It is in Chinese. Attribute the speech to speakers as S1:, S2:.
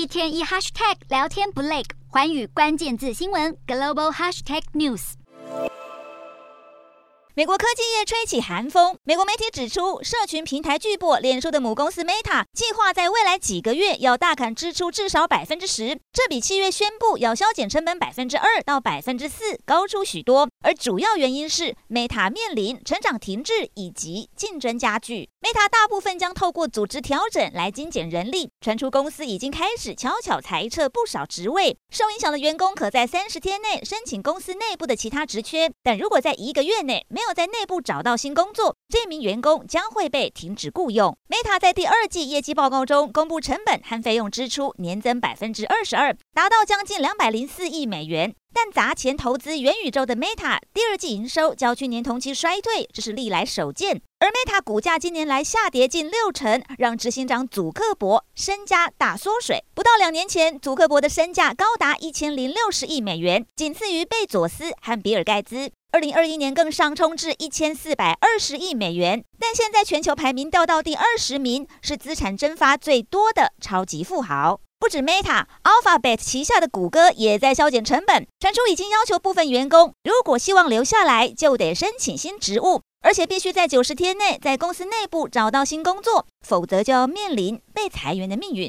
S1: 一天一 hashtag 聊天不累，寰宇关键字新闻 global hashtag news。
S2: 美国科技业吹起寒风。美国媒体指出，社群平台巨擘脸书的母公司 Meta 计划在未来几个月要大砍支出至少百分之十，这比七月宣布要削减成本百分之二到百分之四高出许多。而主要原因是 Meta 面临成长停滞以及竞争加剧。Meta 大部分将透过组织调整来精简人力，传出公司已经开始悄悄裁撤不少职位。受影响的员工可在三十天内申请公司内部的其他职缺，但如果在一个月内没有在内部找到新工作，这名员工将会被停止雇佣。Meta 在第二季业绩报告中公布，成本和费用支出年增百分之二十二，达到将近两百零四亿美元。但砸钱投资元宇宙的 Meta 第二季营收较去年同期衰退，这是历来首见。而 Meta 股价近年来下跌近六成，让执行长祖克伯身家大缩水。不到两年前，祖克伯的身价高达一千零六十亿美元，仅次于贝佐斯和比尔盖茨。二零二一年更上冲至一千四百二十亿美元，但现在全球排名掉到第二十名，是资产蒸发最多的超级富豪。不止 Meta，Alphabet 旗下的谷歌也在削减成本，传出已经要求部分员工，如果希望留下来，就得申请新职务，而且必须在九十天内在公司内部找到新工作，否则就要面临被裁员的命运。